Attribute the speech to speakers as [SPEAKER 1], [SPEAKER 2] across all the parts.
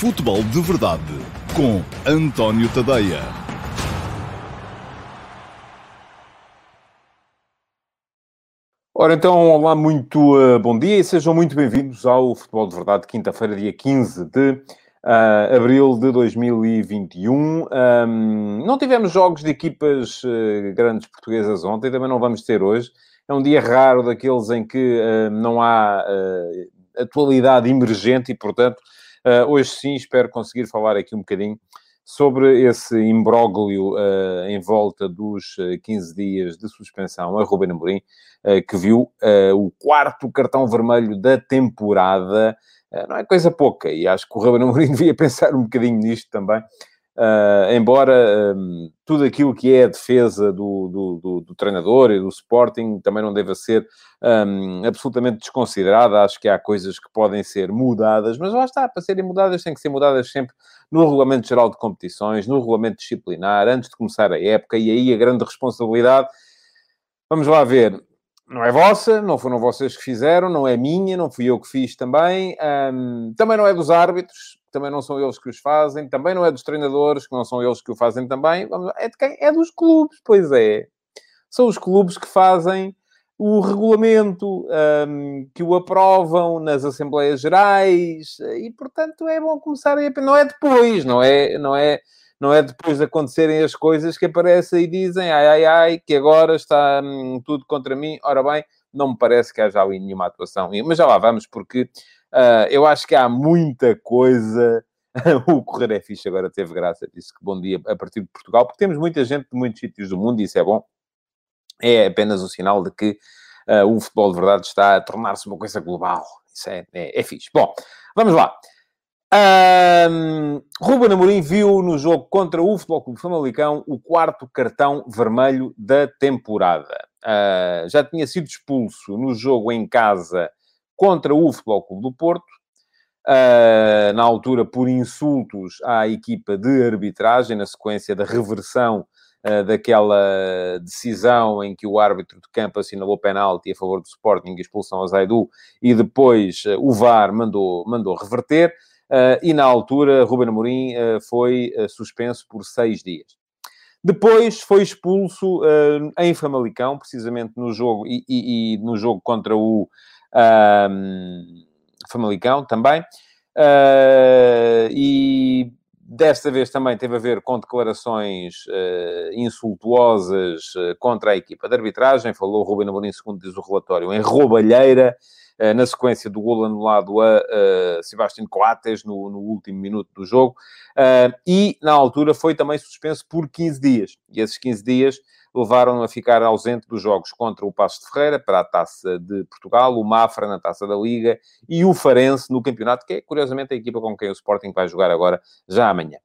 [SPEAKER 1] Futebol de Verdade com António Tadeia.
[SPEAKER 2] Ora então, olá, muito uh, bom dia e sejam muito bem-vindos ao Futebol de Verdade, quinta-feira, dia 15 de uh, abril de 2021. Um, não tivemos jogos de equipas uh, grandes portuguesas ontem, também não vamos ter hoje. É um dia raro daqueles em que não há atualidade emergente e, portanto, Uh, hoje sim, espero conseguir falar aqui um bocadinho sobre esse imbróglio uh, em volta dos 15 dias de suspensão a Ruben Amorim, uh, que viu o quarto cartão vermelho da temporada. não é coisa pouca, e acho que o Ruben Amorim devia pensar um bocadinho nisto também. Uh, embora um, tudo aquilo que é a defesa do, do, do, do, treinador e do Sporting também não deva ser um, absolutamente desconsiderada, acho que há coisas que podem ser mudadas, mas lá está, para serem mudadas, têm que ser mudadas sempre no Regulamento Geral de Competições, no Regulamento Disciplinar, antes de começar a época, e aí a grande responsabilidade, vamos lá ver, não é vossa, não foram vocês que fizeram, não é minha, não fui eu que fiz também, um, também não é dos árbitros, também não são eles que os fazem, também não é dos treinadores, que não são eles que o fazem também. É de quem? É dos clubes, pois é. São os clubes que fazem o regulamento, um, que o aprovam nas Assembleias Gerais, e, portanto, é bom começar a... Não é depois, não é... Não é não é depois de acontecerem as coisas que aparecem e dizem ai, ai, ai, que agora está hum, tudo contra mim. Ora bem, não me parece que haja ali nenhuma atuação. Mas já lá vamos, porque Uh, eu acho que há muita coisa. o Correr é fixe, agora teve graça, disse que bom dia a partir de Portugal, porque temos muita gente de muitos sítios do mundo e isso é bom. É apenas um sinal de que uh, o futebol de verdade está a tornar-se uma coisa global. Isso é, é, é fixe. Bom, vamos lá. Um, Ruben Amorim viu no jogo contra o Futebol Clube Famalicão o quarto cartão vermelho da temporada. Uh, já tinha sido expulso no jogo em casa contra o Futebol Clube do Porto, uh, na altura por insultos à equipa de arbitragem, na sequência da reversão uh, daquela decisão em que o árbitro de campo assinalou penalti a favor do Sporting e expulsão a Zaidu, e depois o VAR mandou, mandou reverter, e na altura Ruben Amorim foi suspenso por seis dias. Depois foi expulso em Famalicão, precisamente no jogo, e, e, e, no jogo contra o um, Famalicão também. E desta vez também teve a ver com declarações uh, insultuosas uh, contra a equipa de arbitragem. Falou Ruben Amorim, segundo diz o relatório, em roubalheira, na sequência do golo anulado a Sebastião Coates no, no, último minuto do jogo. e, na altura, foi também suspenso por 15 dias. E esses 15 dias levaram a ficar ausente dos jogos contra o Passo de Ferreira, para a Taça de Portugal, o Mafra na Taça da Liga e o Farense no campeonato, que é, curiosamente, a equipa com quem o Sporting vai jogar agora, já amanhã.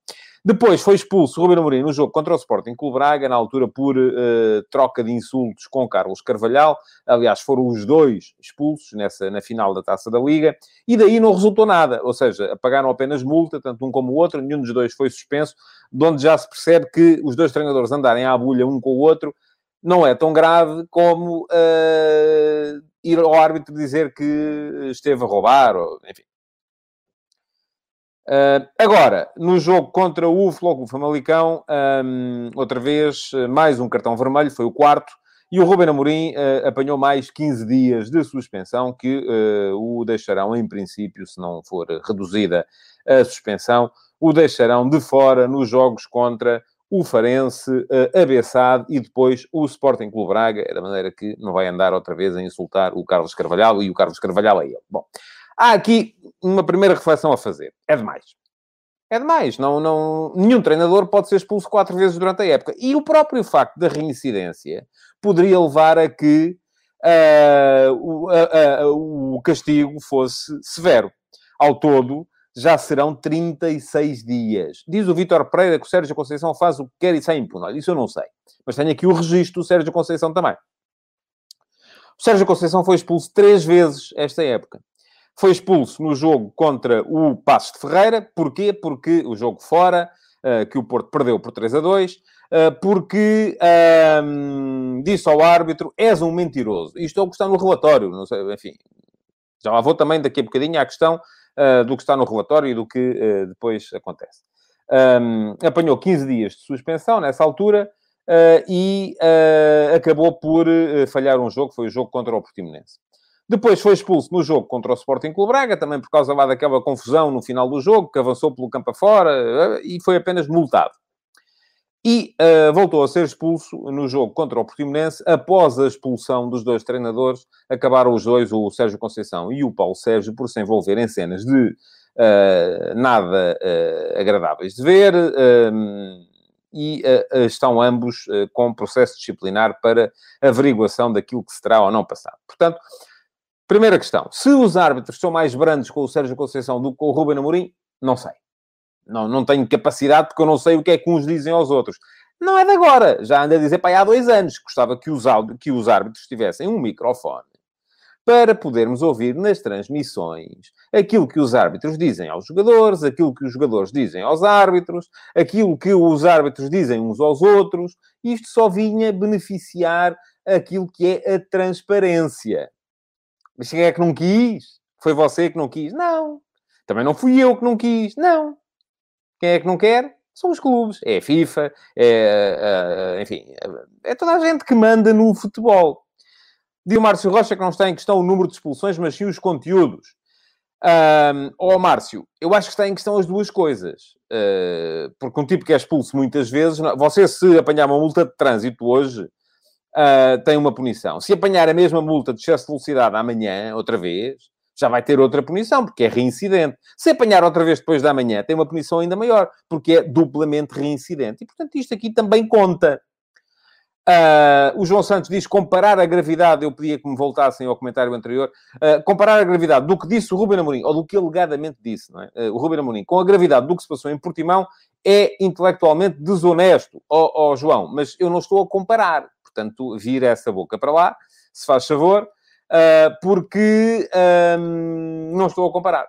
[SPEAKER 2] Depois foi expulso Ruben Amorim no jogo contra o Sporting Clube Braga, na altura por uh, troca de insultos com Carlos Carvalhal. Aliás, foram os dois expulsos nessa, na final da Taça da Liga. E daí não resultou nada. Ou seja, pagaram apenas multa, tanto um como o outro. Nenhum dos dois foi suspenso, de onde já se percebe que os dois treinadores andarem à bulha um com o outro não é tão grave como uh, ir ao árbitro dizer que esteve a roubar, ou, enfim. Uh, agora, no jogo contra o Floco Famalicão, um, outra vez, mais um cartão vermelho, foi o quarto, e o Ruben Amorim uh, apanhou mais 15 dias de suspensão, que uh, o deixarão, em princípio, se não for reduzida a suspensão, o deixarão de fora nos jogos contra o Farense, uh, a Bessade e depois o Sporting Clube Braga, da maneira que não vai andar outra vez a insultar o Carlos Carvalhal, e o Carlos Carvalhal é ele. Bom, Há aqui uma primeira reflexão a fazer. É demais. É demais. Não, não, nenhum treinador pode ser expulso quatro vezes durante a época. E o próprio facto da reincidência poderia levar a que uh, o, o castigo fosse severo. Ao todo, já serão 36 dias. Diz o Vítor Pereira que o Sérgio Conceição faz o que quer e sai impune. Isso eu não sei. Mas tenho aqui o registro do Sérgio Conceição também. O Sérgio Conceição foi expulso três vezes esta época. Foi expulso no jogo contra o Passos de Ferreira. Porquê? Porque o jogo fora, uh, que o Porto perdeu por 3 a 2, uh, eh, porque um, disse ao árbitro, és um mentiroso. Isto é o que está no relatório, não sei, enfim. Já lá vou também daqui a bocadinho à questão uh, do que está no relatório e do que uh, depois acontece. Um, apanhou 15 dias de suspensão nessa altura uh, e acabou por falhar um jogo, foi o jogo contra o Portimonense. Depois foi expulso no jogo contra o Sporting Clube Braga, também por causa lá daquela confusão no final do jogo, que avançou pelo campo afora e foi apenas multado. E uh, voltou a ser expulso no jogo contra o Portimonense, após a expulsão dos dois treinadores, acabaram os dois, o Sérgio Conceição e o Paulo Sérgio, por se envolver em cenas de uh, nada uh, agradáveis de ver, e estão ambos com processo disciplinar para averiguação daquilo que se terá ou não passado. Portanto, Primeira questão. Se os árbitros são mais brandos com o Sérgio Conceição do que com o Ruben Amorim, não sei. Não, não tenho capacidade porque eu não sei o que é que uns dizem aos outros. Não é de agora. Já anda a dizer para há dois anos. Gostava que os, que os árbitros tivessem um microfone para podermos ouvir nas transmissões aquilo que os árbitros dizem aos jogadores, aquilo que os jogadores dizem aos árbitros, aquilo que os árbitros dizem uns aos outros. Isto só vinha beneficiar aquilo que é a transparência. Mas quem é que não quis? Foi você que não quis? Não. Também não fui eu que não quis? Não. Quem é que não quer? São os clubes. É a FIFA, é, é, enfim, é toda a gente que manda no futebol. Diz o Márcio Rocha que não está em questão o número de expulsões, mas sim os conteúdos. Um, oh, Márcio, eu acho que está em questão as duas coisas. Uh, porque um tipo que é expulso muitas vezes, você se apanhar uma multa de trânsito hoje, uh, tem uma punição. Se apanhar a mesma multa de excesso de velocidade amanhã, outra vez, já vai ter outra punição, porque é reincidente. Se apanhar outra vez depois da manhã, tem uma punição ainda maior, porque é duplamente reincidente. E, portanto, isto aqui também conta. Uh, o João Santos diz comparar a gravidade, eu pedia que me voltassem ao comentário anterior, uh, comparar a gravidade do que disse o Ruben Amorim, ou do que alegadamente disse, é? Uh, o Ruben Amorim, com a gravidade do que se passou em Portimão, é intelectualmente desonesto, ó oh, oh, João, mas eu não estou a comparar. Portanto, vira essa boca para lá, se faz favor, uh, porque um, não estou a comparar.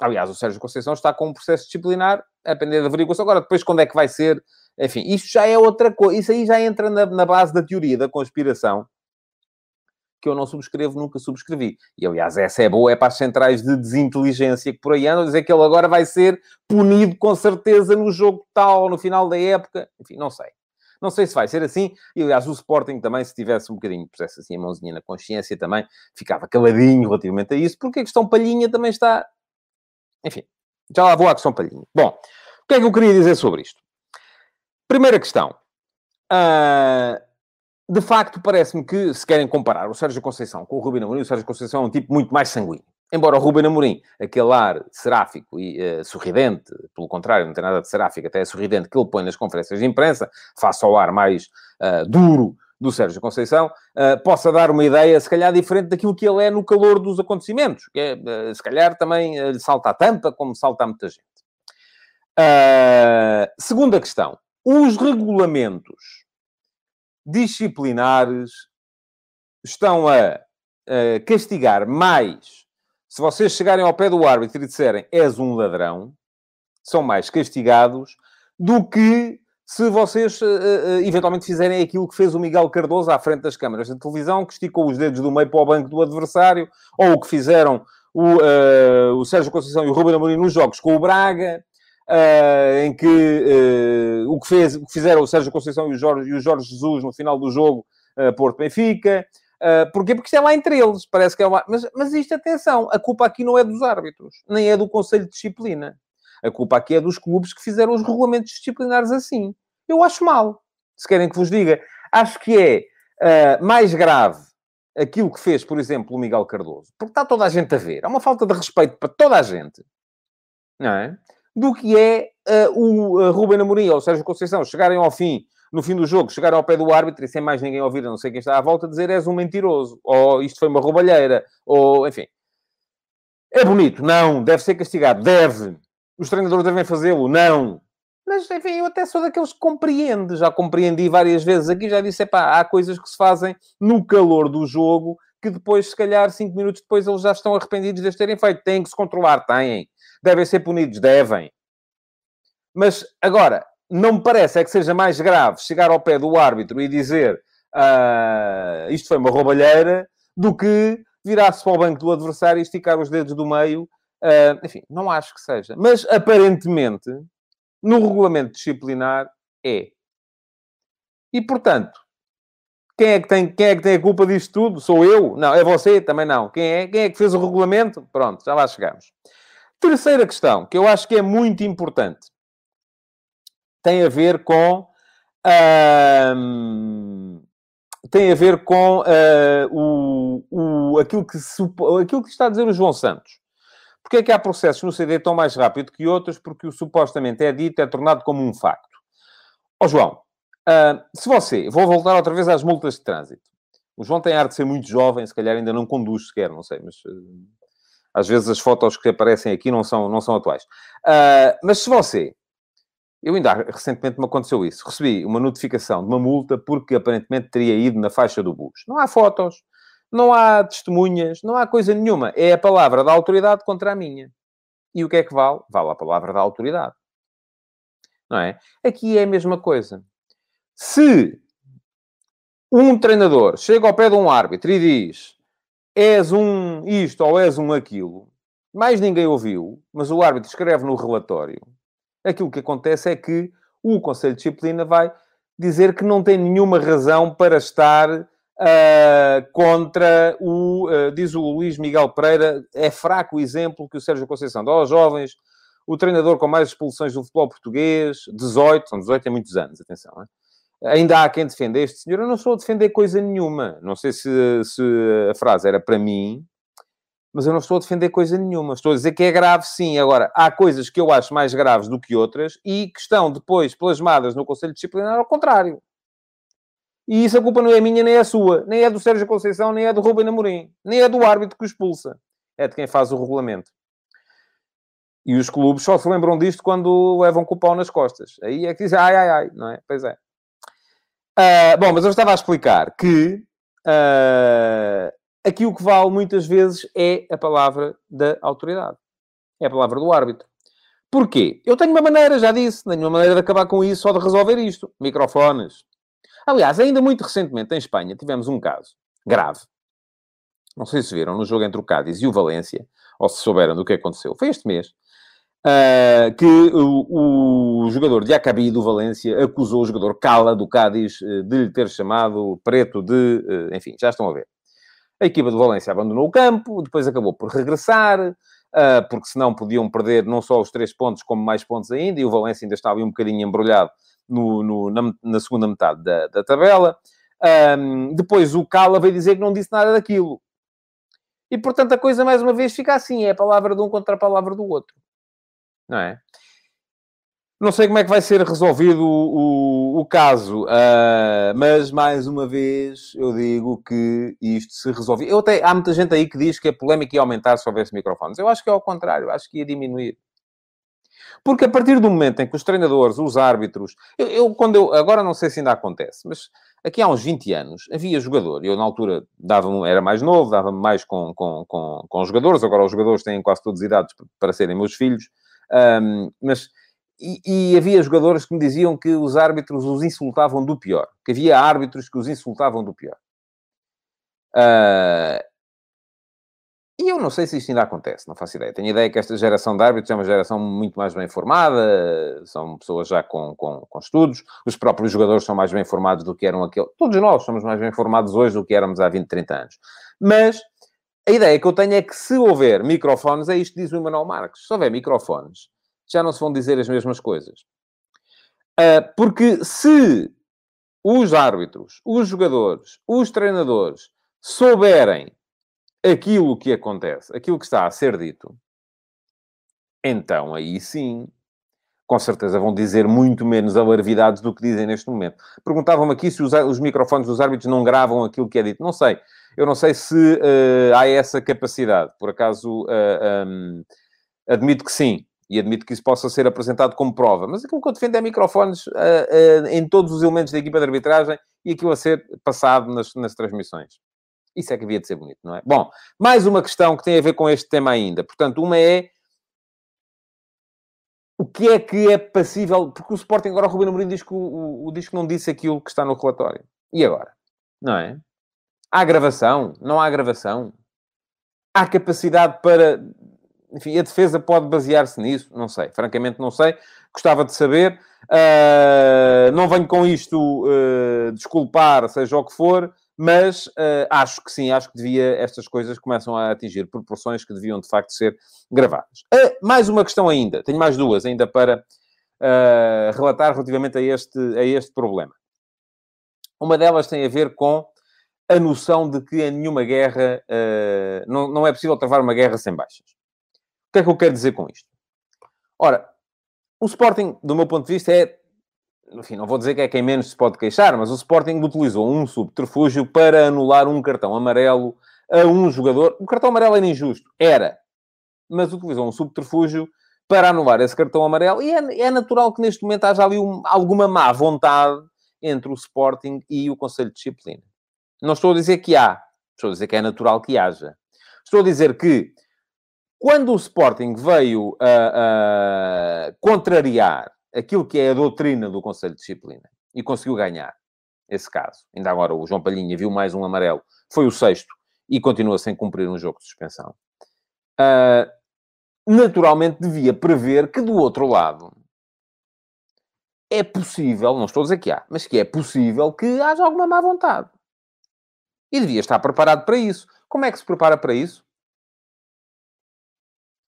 [SPEAKER 2] Aliás, o Sérgio Conceição está com um processo disciplinar a depender da averiguação. Agora, depois, quando é que vai ser? Enfim, isto já é outra coisa. Isso aí já entra na, na base da teoria da conspiração, que eu não subscrevo, nunca subscrevi. E, aliás, essa é boa, é para as centrais de desinteligência que por aí andam, dizer que ele agora vai ser punido com certeza no jogo tal, no final da época. Enfim, não sei. Não sei se vai ser assim. E, aliás, o Sporting também, se tivesse um bocadinho, pusesse assim a mãozinha na consciência, também ficava caladinho relativamente a isso, porque a questão palhinha também está... Enfim, já lá vou à questão palhinha. Bom, o que é que eu queria dizer sobre isto? Primeira questão. Uh, de facto, parece-me que, se querem comparar o Sérgio Conceição com o Rubino Amorim, o Sérgio Conceição é um tipo muito mais sanguíneo. Embora o Ruben Amorim, aquele ar seráfico e uh, sorridente, pelo contrário, não tem nada de seráfico, até é sorridente, que ele põe nas conferências de imprensa, face ao ar mais uh, duro do Sérgio Conceição, uh, possa dar uma ideia, se calhar, diferente daquilo que ele é no calor dos acontecimentos. Que é, se calhar, também lhe salta a tampa, como salta a muita gente. segunda questão. Os regulamentos disciplinares estão a castigar mais se vocês chegarem ao pé do árbitro e disserem és um ladrão, são mais castigados do que se vocês uh, uh, eventualmente fizerem aquilo que fez o Miguel Cardoso à frente das câmaras de televisão, que esticou os dedos do meio para o banco do adversário, ou o que fizeram o, uh, o Sérgio Conceição e o Ruben Amorim nos jogos com o Braga, em que o que, fez, fizeram o Sérgio Conceição e o Jorge, e o Jorge Jesus no final do jogo Porto-Benfica, Uh, porquê? Porque isto é lá entre eles, parece que é uma... Mas, mas isto, atenção, a culpa aqui não é dos árbitros, nem é do Conselho de Disciplina. A culpa aqui é dos clubes que fizeram os regulamentos disciplinares assim. Eu acho mal, se querem que vos diga. Acho que é uh, mais grave aquilo que fez, por exemplo, o Miguel Cardoso, porque está toda a gente a ver. Há uma falta de respeito para toda a gente, não é? Do que é uh, o uh, Ruben Amorim ou o Sérgio Conceição chegarem ao fim no fim do jogo, chegar ao pé do árbitro e sem mais ninguém ouvir, a não sei quem está à volta, dizer és um mentiroso, ou isto foi uma roubalheira, ou enfim. É bonito? Não. Deve ser castigado? Deve. Os treinadores devem fazê-lo? Não. Mas, enfim, eu até sou daqueles que compreende. Já compreendi várias vezes aqui, já disse, pá, há coisas que se fazem no calor do jogo que depois, se calhar, cinco minutos depois, eles já estão arrependidos de terem feito. Têm que se controlar, têm. Devem ser punidos, devem. Mas, agora, não me parece é que seja mais grave chegar ao pé do árbitro e dizer uh, isto foi uma roubalheira do que virar-se para o banco do adversário e esticar os dedos do meio Uh, enfim, não acho que seja. Mas, aparentemente, no regulamento disciplinar, é. E, portanto, quem é, que tem, quem é que tem a culpa disto tudo? Sou eu? Não, é você? Também não. Quem é? Quem é que fez o regulamento? Pronto, já lá chegamos. Terceira questão, que eu acho que é muito importante, tem a ver com... tem a ver com uh, o, o, aquilo, que aquilo que está a dizer o João Santos. Porque é que há processos no CD tão mais rápido que outros? Porque o supostamente é dito, é tornado como um facto. Ó oh, João, uh, se você... Vou voltar outra vez às multas de trânsito. O João tem a arte de ser muito jovem, se calhar ainda não conduz sequer, não sei, mas... Uh, às vezes as fotos que aparecem aqui não são, não são atuais. Uh, mas se você... Eu ainda recentemente me aconteceu isso. Recebi uma notificação de uma multa porque aparentemente teria ido na faixa do bus. Não há fotos, não há testemunhas, não há coisa nenhuma. É a palavra da autoridade contra a minha. E o que é que vale? Vale a palavra da autoridade. Não é? Aqui é a mesma coisa. Se um treinador chega ao pé de um árbitro e diz és um isto ou és um aquilo, mais ninguém ouviu, mas o árbitro escreve no relatório, aquilo que acontece é que o Conselho de Disciplina vai dizer que não tem nenhuma razão para estar Uh, contra o, uh, diz o Luís Miguel Pereira, é fraco o exemplo que o Sérgio Conceição dá aos jovens, o treinador com mais expulsões do futebol português, 18, são 18 é muitos anos, atenção, é? ainda há quem defenda este senhor, eu não estou a defender coisa nenhuma, não sei se, se a frase era para mim, mas eu não estou a defender coisa nenhuma, estou a dizer que é grave sim, agora, há coisas que eu acho mais graves do que outras e que estão depois plasmadas no Conselho Disciplinar ao contrário. E isso a culpa não é minha nem é sua. Nem é do Sérgio Conceição, nem é do Rubem Amorim. Nem é do árbitro que o expulsa. É de quem faz o regulamento. E os clubes só se lembram disto quando levam com o pau nas costas. Aí é que dizem, ai, ai, ai, não é? Pois é. Uh, bom, mas eu estava a explicar que uh, aqui o que vale muitas vezes é a palavra da autoridade. É a palavra do árbitro. Porquê? Eu tenho uma maneira, já disse, tenho uma maneira de acabar com isso ou de resolver isto. Microfones. Aliás, ainda muito recentemente em Espanha tivemos um caso grave. Não sei se viram no jogo entre o Cádiz e o Valência, ou se souberam do que aconteceu. Foi este mês. Uh, que o, o, jogador de Acabi do Valência acusou o jogador Cala do Cádiz uh, de lhe ter chamado preto de... Uh, enfim, já estão a ver. A equipa do Valência abandonou o campo, depois acabou por regressar, porque senão podiam perder não só os três pontos, como mais pontos ainda, e o Valência ainda estava um bocadinho embrulhado no, no na, na, segunda metade da, da tabela. Depois o Cala veio dizer que não disse nada daquilo. E, portanto, a coisa, mais uma vez, fica assim. É a palavra de um contra a palavra do outro. Não é? Não sei como é que vai ser resolvido o, o, o caso, uh, mas, mais uma vez, eu digo que isto se resolve. Eu até, há muita gente aí que diz que a polémica ia aumentar se houvesse microfones. Eu acho que é ao contrário. Acho que ia diminuir. Porque a partir do momento em que os treinadores, os árbitros, eu, eu, quando eu, agora não sei se ainda acontece, mas aqui há uns 20 anos havia jogador, eu na altura dava era mais novo, dava-me mais com, com, com, com jogadores, agora os jogadores têm quase todos idades para serem meus filhos, um, mas e, e, havia jogadores que me diziam que os árbitros os insultavam do pior, que havia árbitros que os insultavam do pior. Uh, e eu não sei se isto ainda acontece, não faço ideia. Tenho ideia que esta geração de árbitros é uma geração muito mais bem formada, são pessoas já com, com, com estudos, os próprios jogadores são mais bem formados do que eram aquele. Todos nós somos mais bem formados hoje do que éramos há 20, 30 anos. Mas a ideia que eu tenho é que se houver microfones, é isto que diz o Emanuel Marques, se houver microfones, já não se vão dizer as mesmas coisas. Uh, porque se os árbitros, os jogadores, os treinadores souberem aquilo que acontece, aquilo que está a ser dito, então aí sim, com certeza vão dizer muito menos alarvidades do que dizem neste momento. Perguntavam-me aqui se os, os, microfones dos árbitros não gravam aquilo que é dito. Não sei. Eu não sei se uh, há essa capacidade. Por acaso, uh, eh, um, admito que sim. E admito que isso possa ser apresentado como prova. Mas aquilo que eu defendo é microfones uh, em todos os elementos da equipa de arbitragem e aquilo a ser passado nas, nas transmissões. Isso é que havia de ser bonito, não é? Bom, mais uma questão que tem a ver com este tema ainda. Portanto, uma é o que é que é passível... Porque o Sporting agora, o Rubino Amorim diz que, o, o, diz que não disse aquilo que está no relatório. E agora? Não é? Há gravação? Não há gravação? Há capacidade para enfim, a defesa pode basear-se nisso? Não sei, francamente não sei. Gostava de saber. Uh, não venho com isto uh, desculpar, seja o que for, mas uh, acho que sim, acho que devia, estas coisas começam a atingir proporções que deviam de facto ser gravadas. mais uma questão ainda, tenho mais duas ainda para relatar relativamente a este, a este problema. Uma delas tem a ver com a noção de que em nenhuma guerra não, não é possível travar uma guerra sem baixas. O que é que eu quero dizer com isto? Ora, o Sporting, do meu ponto de vista, é. Enfim, não vou dizer que é quem menos se pode queixar, mas o Sporting utilizou um subterfúgio para anular um cartão amarelo a um jogador. O cartão amarelo era injusto, era. Mas utilizou um subterfúgio para anular esse cartão amarelo. E é, é natural que neste momento haja ali um, alguma má vontade entre o Sporting e o Conselho de Disciplina. Não estou a dizer que há, estou a dizer que é natural que haja. Estou a dizer que quando o Sporting veio a, a contrariar aquilo que é a doutrina do Conselho de Disciplina e conseguiu ganhar esse caso, ainda agora o João Palhinha viu mais um amarelo, foi o sexto e continua sem cumprir um jogo de suspensão. Uh, naturalmente devia prever que do outro lado é possível, não estou a dizer que há, mas que é possível que haja alguma má vontade. E devia estar preparado para isso. Como é que se prepara para isso?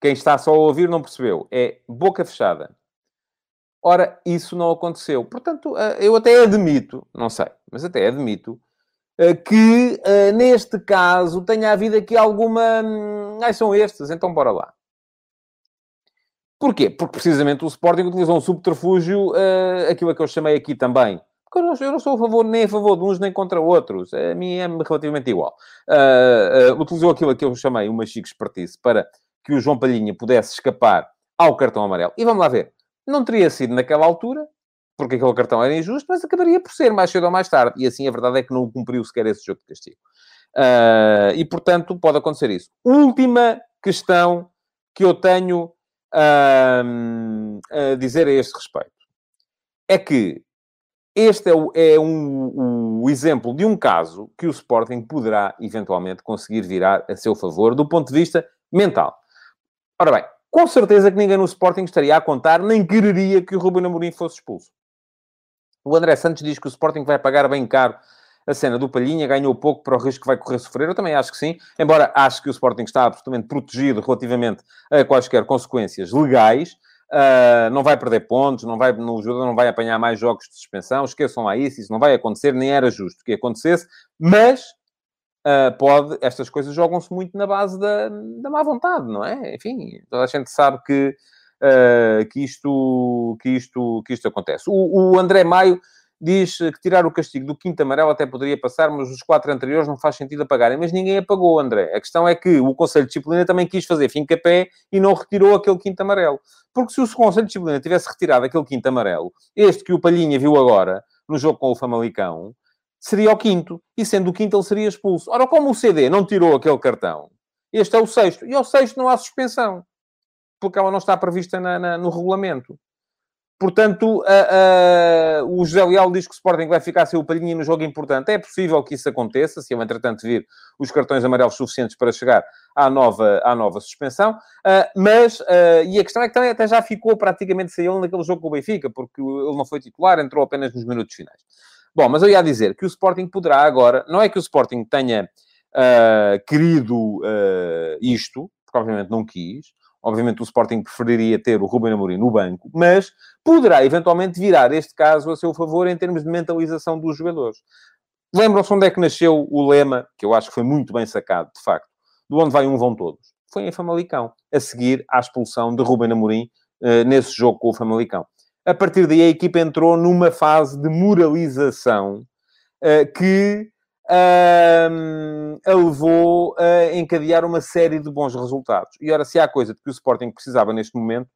[SPEAKER 2] Quem está só a ouvir não percebeu. É boca fechada. Ora, isso não aconteceu. Portanto, eh, eu até admito, não sei, mas até admito, eh, que eh, neste caso tenha havido aqui alguma. Hum, ai, são estes, então bora lá. Porquê? Porque precisamente o Sporting utilizou um subterfúgio, aquilo a que eu chamei aqui também. Porque eu não, sou a favor nem a favor de uns nem contra outros. A mim é relativamente igual. utilizou aquilo a que eu chamei uma chique expertise para que o João Palhinha pudesse escapar ao cartão amarelo. E vamos lá ver. Não teria sido naquela altura, porque aquele cartão era injusto, mas acabaria por ser mais cedo ou mais tarde. E assim a verdade é que não cumpriu sequer esse jogo de castigo. Uh, e portanto pode acontecer isso. Última questão que eu tenho uh, a dizer a este respeito é que este é, o, é um, o exemplo de um caso que o Sporting poderá eventualmente conseguir virar a seu favor do ponto de vista mental. Ora bem, com certeza que ninguém no Sporting estaria a contar, nem quereria que o Ruben Amorim fosse expulso. O André Santos diz que o Sporting vai pagar bem caro a cena do Palhinha, ganhou pouco para o risco que vai correr sofrer. Eu também acho que sim, embora acho que o Sporting está absolutamente protegido relativamente a quaisquer consequências legais. Uh, não vai perder pontos, não vai, no jogador não vai apanhar mais jogos de suspensão, esqueçam lá isso, isso não vai acontecer, nem era justo que acontecesse, mas uh, pode, estas coisas jogam-se muito na base da, da má vontade, não é? Enfim, toda a gente sabe que, uh, que, isto, que, isto, que isto acontece. O, o, André Maio diz que tirar o castigo do quinto amarelo até poderia passar, mas os quatro anteriores não faz sentido apagarem. Mas ninguém apagou, André. A questão é que o Conselho de Disciplina também quis fazer fim-capé e não retirou aquele quinto amarelo. Porque se o Conselho de Disciplina tivesse retirado aquele quinto amarelo, este que o Palhinha viu agora, no jogo com o Famalicão, seria o quinto. E sendo o quinto, ele seria expulso. Ora, como o CD não tirou aquele cartão, este é o sexto. E ao sexto não há suspensão. Porque ela não está prevista na, na, no regulamento. Portanto, uh, uh, o José Leal diz que o Sporting vai ficar sem o palhinha no jogo importante. É possível que isso aconteça, se eu, entretanto, vir os cartões amarelos suficientes para chegar à nova, à nova suspensão. Uh, mas, e a questão é que também até já ficou praticamente sem ele naquele jogo com o Benfica, porque ele não foi titular, entrou apenas nos minutos finais. Bom, mas eu ia dizer que o Sporting poderá agora, não é que o Sporting tenha uh, querido uh, isto, porque obviamente não quis, obviamente o Sporting preferiria ter o Ruben Amorim no banco, mas poderá eventualmente virar este caso a seu favor em termos de mentalização dos jogadores. Lembram-se onde é que nasceu o lema, que eu acho que foi muito bem sacado, de facto, do onde vai um vão todos. Foi em Famalicão, a seguir à expulsão de Ruben Amorim uh, nesse jogo com o Famalicão a partir daí a equipa entrou numa fase de moralização uh, que a levou a encadear uma série de bons resultados. E ora, se há coisa de que o Sporting precisava neste momento,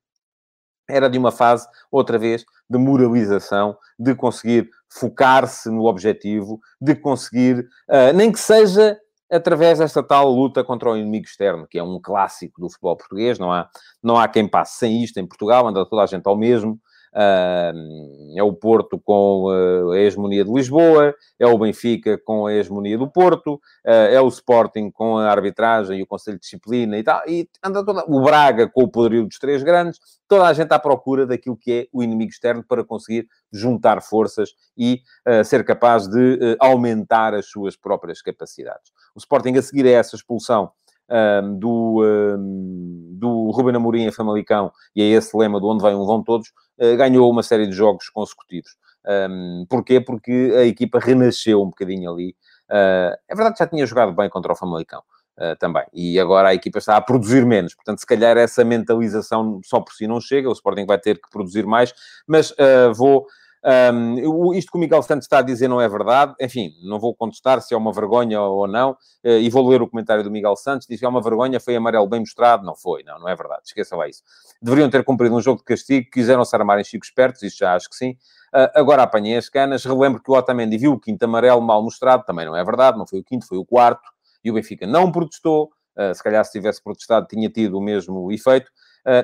[SPEAKER 2] era de uma fase, outra vez, de moralização, de conseguir focar-se no objetivo, de conseguir, uh, nem que seja através desta tal luta contra o inimigo externo, que é um clássico do futebol português, não há, não há quem passe sem isto em Portugal, anda toda a gente ao mesmo, é o Porto com a hegemonia de Lisboa, é o Benfica com a hegemonia do Porto, é o Sporting com a arbitragem e o Conselho de Disciplina e tal, e anda toda... o Braga com o poderio dos três grandes, toda a gente à procura daquilo que é o inimigo externo para conseguir juntar forças e uh, ser capaz de uh, aumentar as suas próprias capacidades. O Sporting, a seguir a essa expulsão um, do, um, do Ruben Amorim a Famalicão, e é esse lema de onde vem um vão todos, uh, ganhou uma série de jogos consecutivos. Um, porquê? Porque a equipa renasceu um bocadinho ali. Uh, é verdade que já tinha jogado bem contra o Famalicão. Uh, também. E agora a equipa está a produzir menos. Portanto, se calhar essa mentalização só por si não chega. O Sporting vai ter que produzir mais. Mas uh, vou um, isto que o Miguel Santos está a dizer não é verdade. Enfim, não vou contestar se é uma vergonha ou não. Uh, e vou ler o comentário do Miguel Santos. Diz que é uma vergonha, foi amarelo bem mostrado. Não foi, não, não é verdade. Esqueça lá isso. Deveriam ter cumprido um jogo de castigo, quiseram-se armar em Chico Espertos, isso já acho que sim. Uh, agora apanhei as canas. Relembro que o Otamendi viu o quinto amarelo mal mostrado. Também não é verdade. Não foi o quinto, foi o quarto. E o Benfica não protestou. Uh, se calhar se tivesse protestado tinha tido o mesmo efeito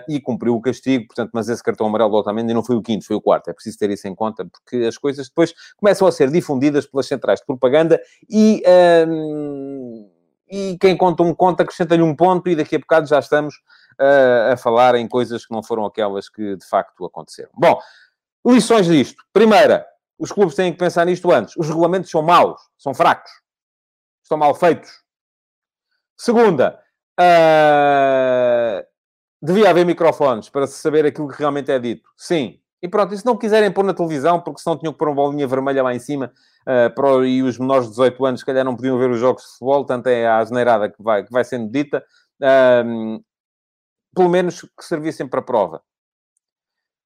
[SPEAKER 2] e cumpriu o castigo, portanto, mas esse cartão amarelo do Otamendi não foi o quinto, foi o quarto. É preciso ter isso em conta, porque as coisas depois começam a ser difundidas pelas centrais de propaganda e, uh, e quem conta um conto acrescenta-lhe um ponto e daqui a bocado já estamos uh, a falar em coisas que não foram aquelas que de facto aconteceram. Bom, lições disto. Primeira, os clubes têm que pensar nisto antes. Os regulamentos são maus, são fracos, estão mal feitos. Segunda, Devia haver microfones para se saber aquilo que realmente é dito. Sim. E pronto, e se não quiserem pôr na televisão, porque senão tinham que pôr uma bolinha vermelha lá em cima, uh, para, e os menores de 18 anos, se calhar, não podiam ver os jogos de futebol, tanto é a asneirada que vai, que vai sendo dita, uh, pelo menos que servissem para prova.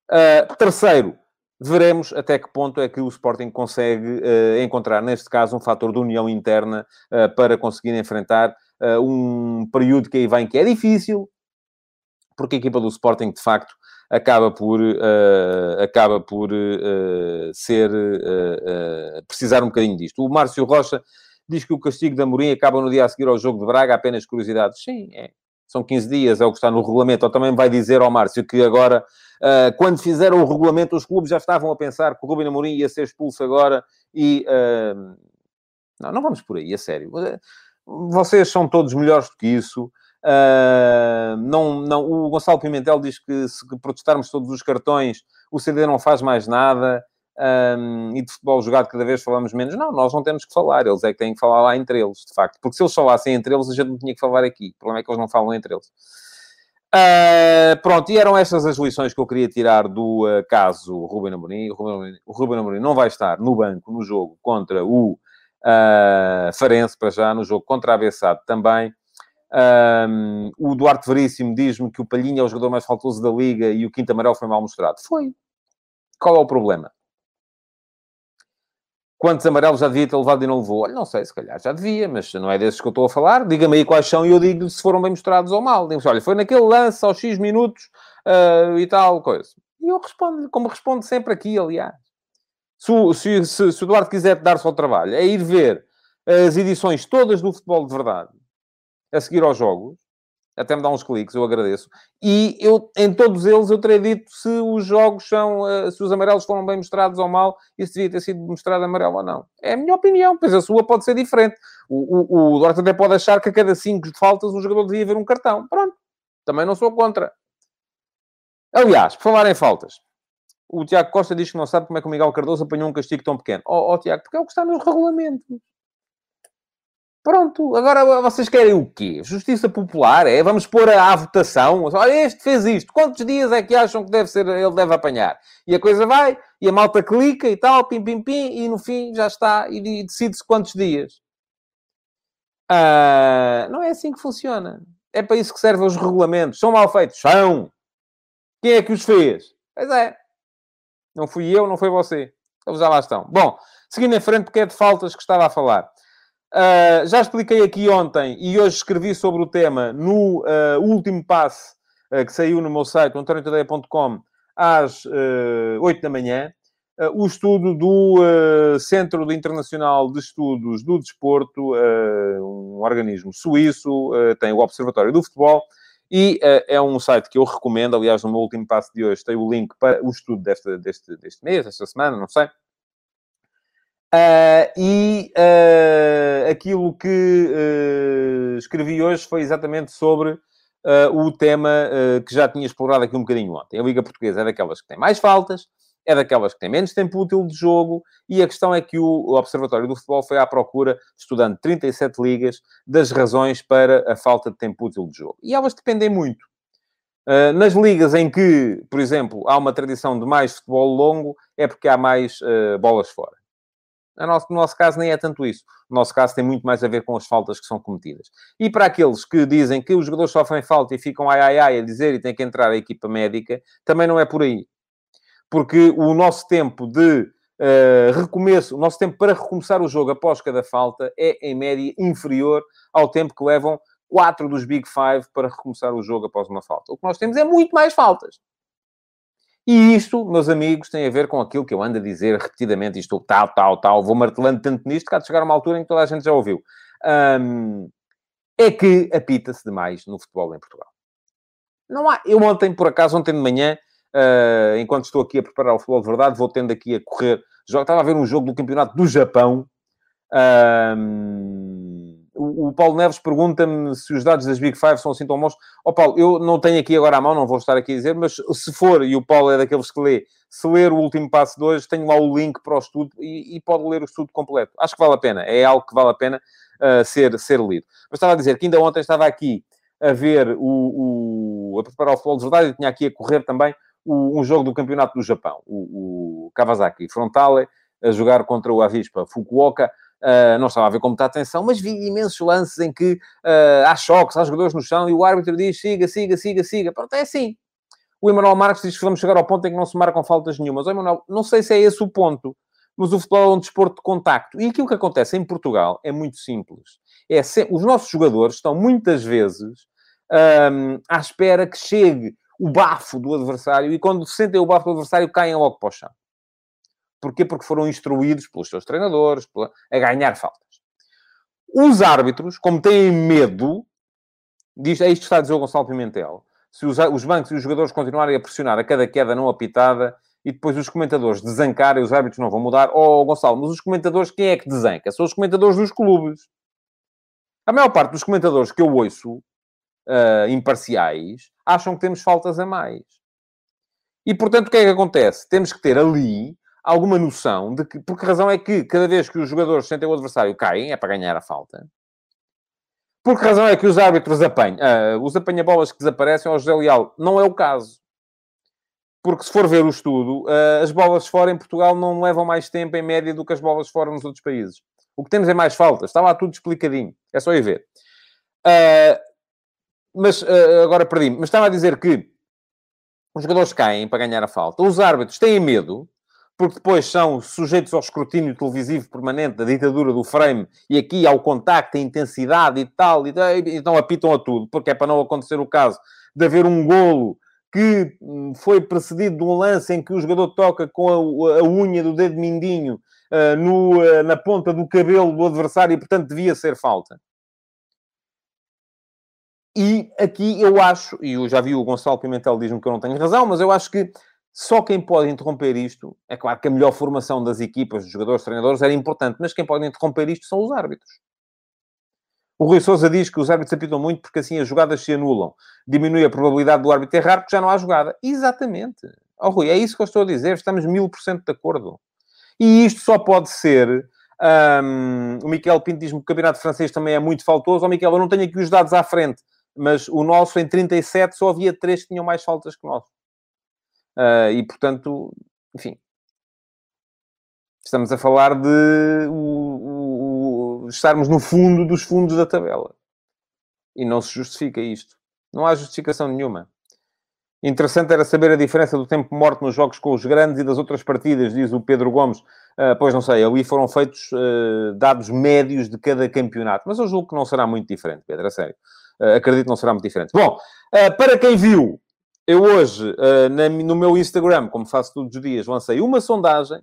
[SPEAKER 2] Uh, terceiro, veremos até que ponto é que o Sporting consegue uh, encontrar, neste caso, um fator de união interna uh, para conseguir enfrentar uh, um período que aí vem que é difícil, porque a equipa do Sporting, de facto, acaba por, uh, acaba por uh, ser, uh, precisar um bocadinho disto. O Márcio Rocha diz que o castigo da Mourinho acaba no dia a seguir ao jogo de Braga, apenas curiosidades. Sim, é. São 15 dias, é o que está no regulamento. Ou também vai dizer ao Márcio que agora, quando fizeram o regulamento, os clubes já estavam a pensar que o Rubem Amorim ia ser expulso agora e... não, não vamos por aí, a sério. Vocês são todos melhores do que isso. Uh, não, não, o Gonçalo Pimentel diz que se protestarmos todos os cartões, o CD não faz mais nada. Um, e de futebol jogado cada vez falamos menos. Não, nós não temos que falar, eles é que têm que falar lá entre eles, de facto. Porque se eles falassem entre eles, a gente não tinha que falar aqui. O problema é que eles não falam entre eles. Uh, pronto, e eram estas as lições que eu queria tirar do uh, caso Ruben Amorim. O Ruben Amorim não vai estar no banco no jogo contra o uh, Farense, para já, no jogo contra a Bessade também. Um, o Duarte Veríssimo diz-me que o Palhinha é o jogador mais faltoso da Liga e o Quinto Amarelo foi mal mostrado. Foi. Qual é o problema? Quantos amarelos já devia ter levado e não levou? Olha, não sei, se calhar já devia, mas não é desses que eu estou a falar. Diga-me aí quais são e eu digo-lhe se foram bem mostrados ou mal. Digo olha, foi naquele lance aos X minutos uh, e tal coisa. E eu respondo-lhe, como respondo sempre aqui, aliás. Se, se, se, se o Duarte quiser dar-se ao trabalho, é ir ver as edições todas do futebol de verdade a seguir aos jogos, até me dá uns cliques, eu agradeço. E eu, em todos eles, eu terei dito se os jogos são, uh, se os amarelos foram bem mostrados ou mal, e se devia ter sido mostrado amarelo ou não. É a minha opinião, pois a sua pode ser diferente. O, o, o até pode achar que a cada cinco faltas o jogador devia ver um cartão. Pronto. Também não sou contra. Aliás, por falar em faltas, o Tiago Costa diz que não sabe como é que o Miguel Cardoso apanhou um castigo tão pequeno. Ó oh, oh, Tiago, porque é o que está nos regulamentos. Pronto, agora vocês querem o quê? Justiça popular? É? Vamos pôr à votação? Olha, este fez isto. Quantos dias é que acham que deve ser, ele deve apanhar? E a coisa vai, e a malta clica e tal, pim, pim, pim, e no fim já está, e decide-se quantos dias. Ah, não é assim que funciona. É para isso que servem os regulamentos. São mal feitos? São! Quem é que os fez? Pois é. Não fui eu, não foi você. Eles já lá estão. Bom, seguindo em frente, porque é de faltas que estava a falar. Uh, já expliquei aqui ontem e hoje escrevi sobre o tema no uh, último passe uh, que saiu no meu site, antoniotadeia.com, às uh, 8 da manhã, o estudo do Centro Internacional de Estudos do Desporto, um organismo suíço, tem o Observatório do Futebol, E é um site que eu recomendo. Aliás, no meu último passo de hoje tem o link para o estudo deste, deste, deste mês, desta semana, não sei. Uh, e uh, aquilo que uh, escrevi hoje foi exatamente sobre o tema que já tinha explorado aqui um bocadinho ontem. A Liga Portuguesa é daquelas que tem mais faltas, é daquelas que tem menos tempo útil de jogo, e a questão é que o Observatório do Futebol foi à procura, estudando 37 ligas, das razões para a falta de tempo útil de jogo. E elas dependem muito. nas ligas em que, por exemplo, há uma tradição de mais futebol longo, é porque há mais bolas fora. No nosso, no nosso caso, nem é tanto isso. O nosso caso tem muito mais a ver com as faltas que são cometidas. E para aqueles que dizem que os jogadores sofrem falta e ficam ai ai ai a dizer e tem que entrar a equipa médica, também não é por aí. Porque o nosso tempo de uh, recomeço, o nosso tempo para recomeçar o jogo após cada falta é, em média, inferior ao tempo que levam quatro dos Big Five para recomeçar o jogo após uma falta. O que nós temos é muito mais faltas. E isto, meus amigos, tem a ver com aquilo que eu ando a dizer repetidamente, isto tal, tal, tal, vou martelando tanto nisto que há de chegar uma altura em que toda a gente já ouviu. Um, é que apita-se demais no futebol em Portugal. Não há... Eu ontem, por acaso, ontem de manhã, uh, enquanto estou aqui a preparar o futebol de verdade, vou tendo aqui a correr... Já estava a ver um jogo do Campeonato do Japão. Um, o, Paulo Neves pergunta-me se os dados das Big Five são assim tão bons. Ó oh, Paulo, eu não tenho aqui agora à mão, não vou estar aqui a dizer, mas se for, e o Paulo é daqueles que lê, se ler o último passo de hoje, tenho lá o link para o estudo e, e pode ler o estudo completo. Acho que vale a pena, é algo que vale a pena uh, ser, ser lido. Mas estava a dizer que ainda ontem estava aqui a ver o, o a preparar o futebol de verdade e tinha aqui a correr também o, um jogo do campeonato do Japão, o, o Kawasaki Frontale, a jogar contra o Avispa Fukuoka. Uh, não estava a ver com muita atenção, mas vi imensos lances em que uh, há choques, há jogadores no chão e o árbitro diz siga, siga, siga, siga. Pronto, é assim. O Emanuel Marques diz que vamos chegar ao ponto em que não se marcam faltas nenhumas. Oh, Emanuel, não sei se é esse o ponto, mas o futebol é um desporto de contacto. E aquilo que acontece em Portugal é muito simples. É se... Os nossos jogadores estão muitas vezes um, à espera que chegue o bafo do adversário e quando sentem o bafo do adversário caem logo para o chão. Porquê? Porque foram instruídos pelos seus treinadores a ganhar faltas. Os árbitros, como têm medo, diz, é isto que está a dizer o Gonçalo Pimentel, se os, os bancos e os jogadores continuarem a pressionar a cada queda não apitada e depois os comentadores desancarem, os árbitros não vão mudar. Oh, Gonçalo, mas os comentadores, quem é que desanca? São os comentadores dos clubes. A maior parte dos comentadores que eu ouço, uh, imparciais, acham que temos faltas a mais. E, portanto, o que é que acontece? Temos que ter ali alguma noção de que, por que razão é que cada vez que os jogadores sentem o adversário caem, é para ganhar a falta. Por que razão é que os árbitros apanham? Uh, os apanha-bolas que desaparecem ao José Leal? Não é o caso. Porque se for ver o estudo, uh, as bolas fora em Portugal não levam mais tempo em média do que as bolas fora nos outros países. O que temos é mais faltas. Está lá tudo explicadinho. É só ir ver. Uh, mas agora perdi-me. Mas estava a dizer que os jogadores caem para ganhar a falta. Os árbitros têm medo porque depois são sujeitos ao escrutínio televisivo permanente da ditadura do frame e aqui ao contacto, a intensidade e tal, e então apitam a tudo, porque é para não acontecer o caso de haver um golo que hum, foi precedido de um lance em que o jogador toca com a, a unha do dedo mindinho uh, no, uh, na ponta do cabelo do adversário e, portanto, devia ser falta. E aqui eu acho, e eu já vi o Gonçalo Pimentel diz-me que eu não tenho razão, mas eu acho que só quem pode interromper isto, é claro que a melhor formação das equipas, dos jogadores, dos treinadores, era importante, mas quem pode interromper isto são os árbitros. O Rui Sousa diz que os árbitros apitam muito porque assim as jogadas se anulam. Diminui a probabilidade do árbitro errar porque já não há jogada. Exatamente. Oh, Rui, é isso que eu estou a dizer. Estamos mil por cento de acordo. E isto só pode ser... Um, o Miquel Pinto diz-me que o campeonato francês também é muito faltoso. Oh, Miquel, eu não tenho aqui os dados à frente, mas o nosso, em 37, só havia três que tinham mais faltas que nós. Uh, e, portanto, enfim, estamos a falar de o, o, estarmos no fundo dos fundos da tabela. E não se justifica isto. Não há justificação nenhuma. Interessante era saber a diferença do tempo morto nos jogos com os grandes e das outras partidas, diz o Pedro Gomes. Uh, pois não sei, ali foram feitos uh, dados médios de cada campeonato. Mas eu julgo que não será muito diferente, Pedro, a sério. Uh, acredito que não será muito diferente. Bom, para quem viu eu hoje, uh, na, no meu Instagram, como faço todos os dias, lancei uma sondagem,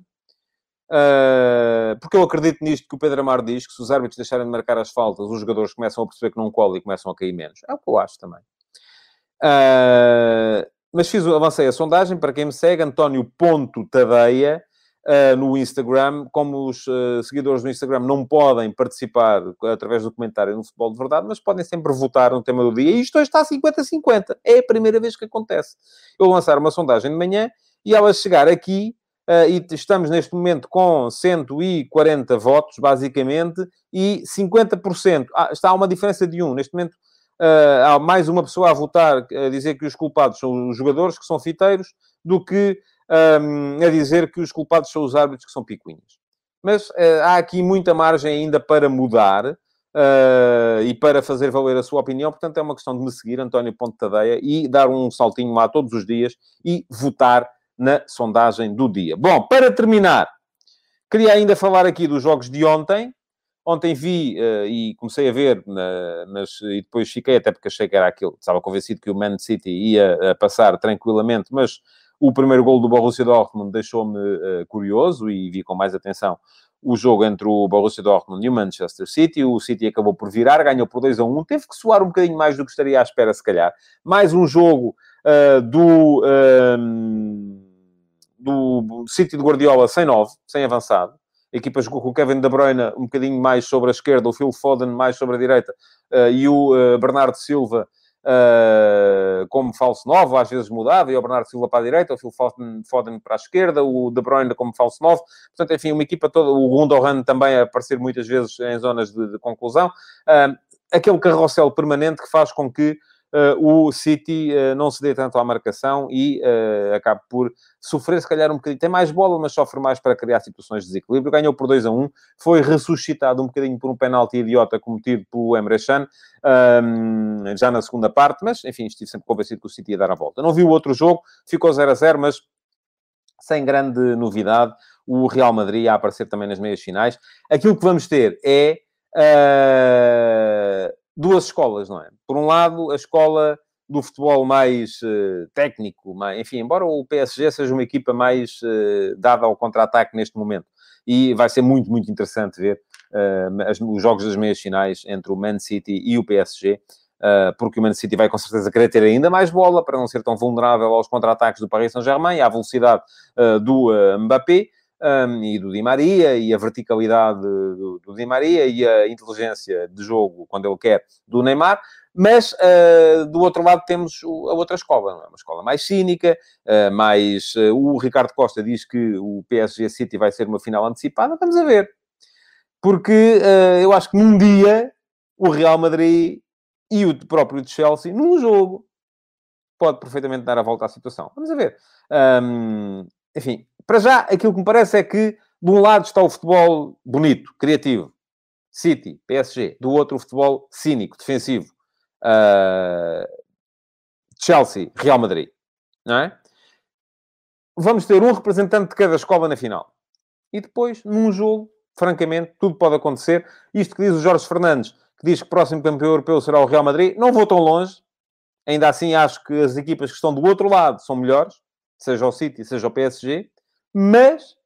[SPEAKER 2] uh, porque eu acredito nisto que o Pedro Amar diz, que se os árbitros deixarem de marcar as faltas, os jogadores começam a perceber que não colam e começam a cair menos. É o que eu acho também. Uh, mas fiz, avancei a sondagem, para quem me segue, António Ponto Tadeia, uh, no Instagram. Como os uh, seguidores no Instagram não podem participar através do comentário no Futebol de Verdade, mas podem sempre votar no tema do dia. E isto hoje está 50-50. É a primeira vez que acontece. Eu lançar uma sondagem de manhã e ela chegar aqui, uh, e estamos neste momento com 140 votos, basicamente, e 50%. Ah, está uma diferença de um. Neste momento, há mais uma pessoa a votar, a dizer que os culpados são os jogadores, que são fiteiros, do que um, a dizer que os culpados são os árbitros, que são picuinhas. Mas uh, há aqui muita margem ainda para mudar. Uh, e para fazer valer a sua opinião. Portanto, é uma questão de me seguir, António Ponte Tadeia, e dar um saltinho lá todos os dias e votar na sondagem do dia. Bom, para terminar, queria ainda falar aqui dos jogos de ontem. Ontem vi uh, e comecei a ver, uh, mas e depois fiquei, até porque achei que era aquilo, estava convencido que o Man City ia passar tranquilamente, mas o primeiro gol do Borussia Dortmund deixou-me uh, curioso e vi com mais atenção o jogo entre o Borussia Dortmund e o Manchester City. O City acabou por virar, ganhou por 2 a 1. Teve que soar um bocadinho mais do que estaria à espera, se calhar. Mais um jogo do, ehm, do City de Guardiola sem 9, sem avançado equipa jogou com o Kevin De Bruyne um bocadinho mais sobre a esquerda, o Phil Foden mais sobre a direita uh, e o uh, Bernardo Silva uh, como falso novo, às vezes mudava, e o Bernardo Silva para a direita, o Phil Foden, Foden para a esquerda, o De Bruyne como falso novo. Portanto, enfim, uma equipa toda, o Gundogan também a aparecer muitas vezes em zonas de, de conclusão. aquele carrossel permanente que faz com que uh, o City uh, não se dê tanto à marcação e uh, acaba por sofrer, se calhar, um bocadinho. Tem mais bola, mas sofre mais para criar situações de desequilíbrio. Ganhou por 2 a 1, foi ressuscitado um bocadinho por um penalti idiota cometido pelo Emre Can, um, já na segunda parte, mas, enfim, estive sempre convencido que o City ia dar a volta. Não vi o outro jogo, ficou 0 a 0, mas sem grande novidade. O Real Madrid a aparecer também nas meias finais. Aquilo que vamos ter é uh, duas escolas, não é? Por um lado, a escola do futebol mais uh, técnico, mais, enfim, embora o PSG seja uma equipa mais uh, dada ao contra-ataque neste momento. E vai ser muito, muito interessante ver uh, as, os jogos das meias finais entre o Man City e o PSG, porque o Man City vai com certeza querer ter ainda mais bola para não ser tão vulnerável aos contra-ataques do Paris Saint-Germain e à velocidade do Mbappé um, e do Di Maria, e a verticalidade do, do, Di Maria, e a inteligência de jogo, quando ele quer, do Neymar. Mas, uh, do outro lado, temos a outra escola, é? uma escola mais cínica, uh, mais... Uh, o Ricardo Costa diz que o PSG City vai ser uma final antecipada. Vamos a ver. Porque eu acho que num dia, o Real Madrid e o próprio Chelsea, num jogo, pode perfeitamente dar a volta à situação. Vamos a ver. Um, enfim, para já, aquilo que me parece é que, de um lado está o futebol bonito, criativo, City, PSG, do outro o futebol cínico, defensivo, uh, Chelsea, Real Madrid, não é? Vamos ter um representante de cada escola na final. E depois, num jogo, francamente, tudo pode acontecer. Isto que diz o Jorge Fernandes, que diz que o próximo campeão europeu será o Real Madrid, não vou tão longe. Ainda assim, acho que as equipas que estão do outro lado são melhores, seja o City, seja o PSG. Mas,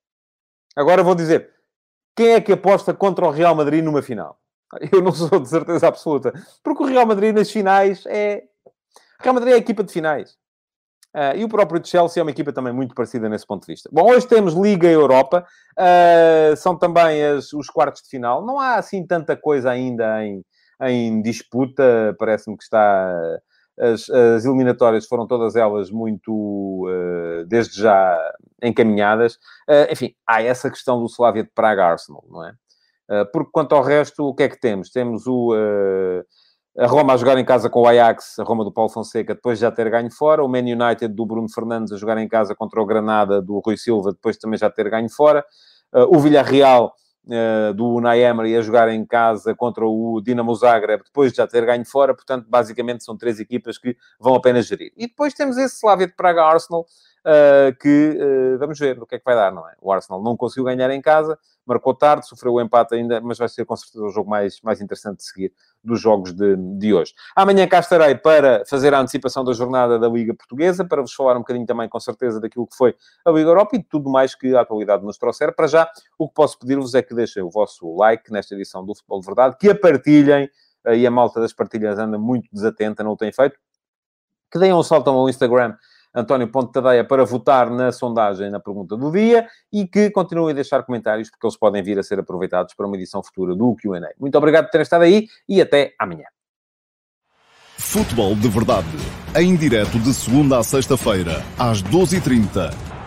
[SPEAKER 2] agora vou dizer, quem é que aposta contra o Real Madrid numa final? Eu não sou de certeza absoluta. Porque o Real Madrid nas finais é... O Real Madrid é a equipa de finais. Uh, e o próprio Chelsea é uma equipa também muito parecida nesse ponto de vista. Bom, hoje temos Liga Europa, uh, são também as, os quartos de final. Não há assim tanta coisa ainda em, em disputa, parece-me que está as, as eliminatórias foram todas elas muito, uh, desde já, encaminhadas. Uh, enfim, há essa questão do Slavia de Praga-Arsenal, não é? Uh, porque quanto ao resto, o que é que temos? Temos o, a Roma a jogar em casa com o Ajax, a Roma do Paulo Fonseca, depois de já ter ganho fora. O Man United do Bruno Fernandes a jogar em casa contra o Granada do Rui Silva, depois também já ter ganho fora. o Villarreal uh, do Unai Emery a jogar em casa contra o Dinamo Zagreb, depois de já ter ganho fora. Portanto, basicamente são três equipas que vão apenas gerir. E depois temos esse Slavia de Praga-Arsenal, uh, que uh, vamos ver o que é que vai dar, não é? O Arsenal não conseguiu ganhar em casa, marcou tarde, sofreu o empate ainda, mas vai ser com certeza o jogo mais, mais interessante de seguir dos jogos de, de hoje. Amanhã cá estarei para fazer a antecipação da jornada da Liga Portuguesa, para vos falar um bocadinho também, com certeza, daquilo que foi a Liga Europa e de tudo mais que a atualidade nos trouxer. Para já, o que posso pedir-vos é que deixem o vosso like nesta edição do Futebol de Verdade, que a partilhem, e a malta das partilhas anda muito desatenta, não o tem feito, que deem um salto ao Instagram António Ponte Tadeia para votar na sondagem na pergunta do dia e que continuem a deixar comentários porque eles podem vir a ser aproveitados para uma edição futura do Q&A. Muito obrigado por terem estado aí e até amanhã.
[SPEAKER 1] Futebol de Verdade, em direto de segunda a sexta-feira, às 12h30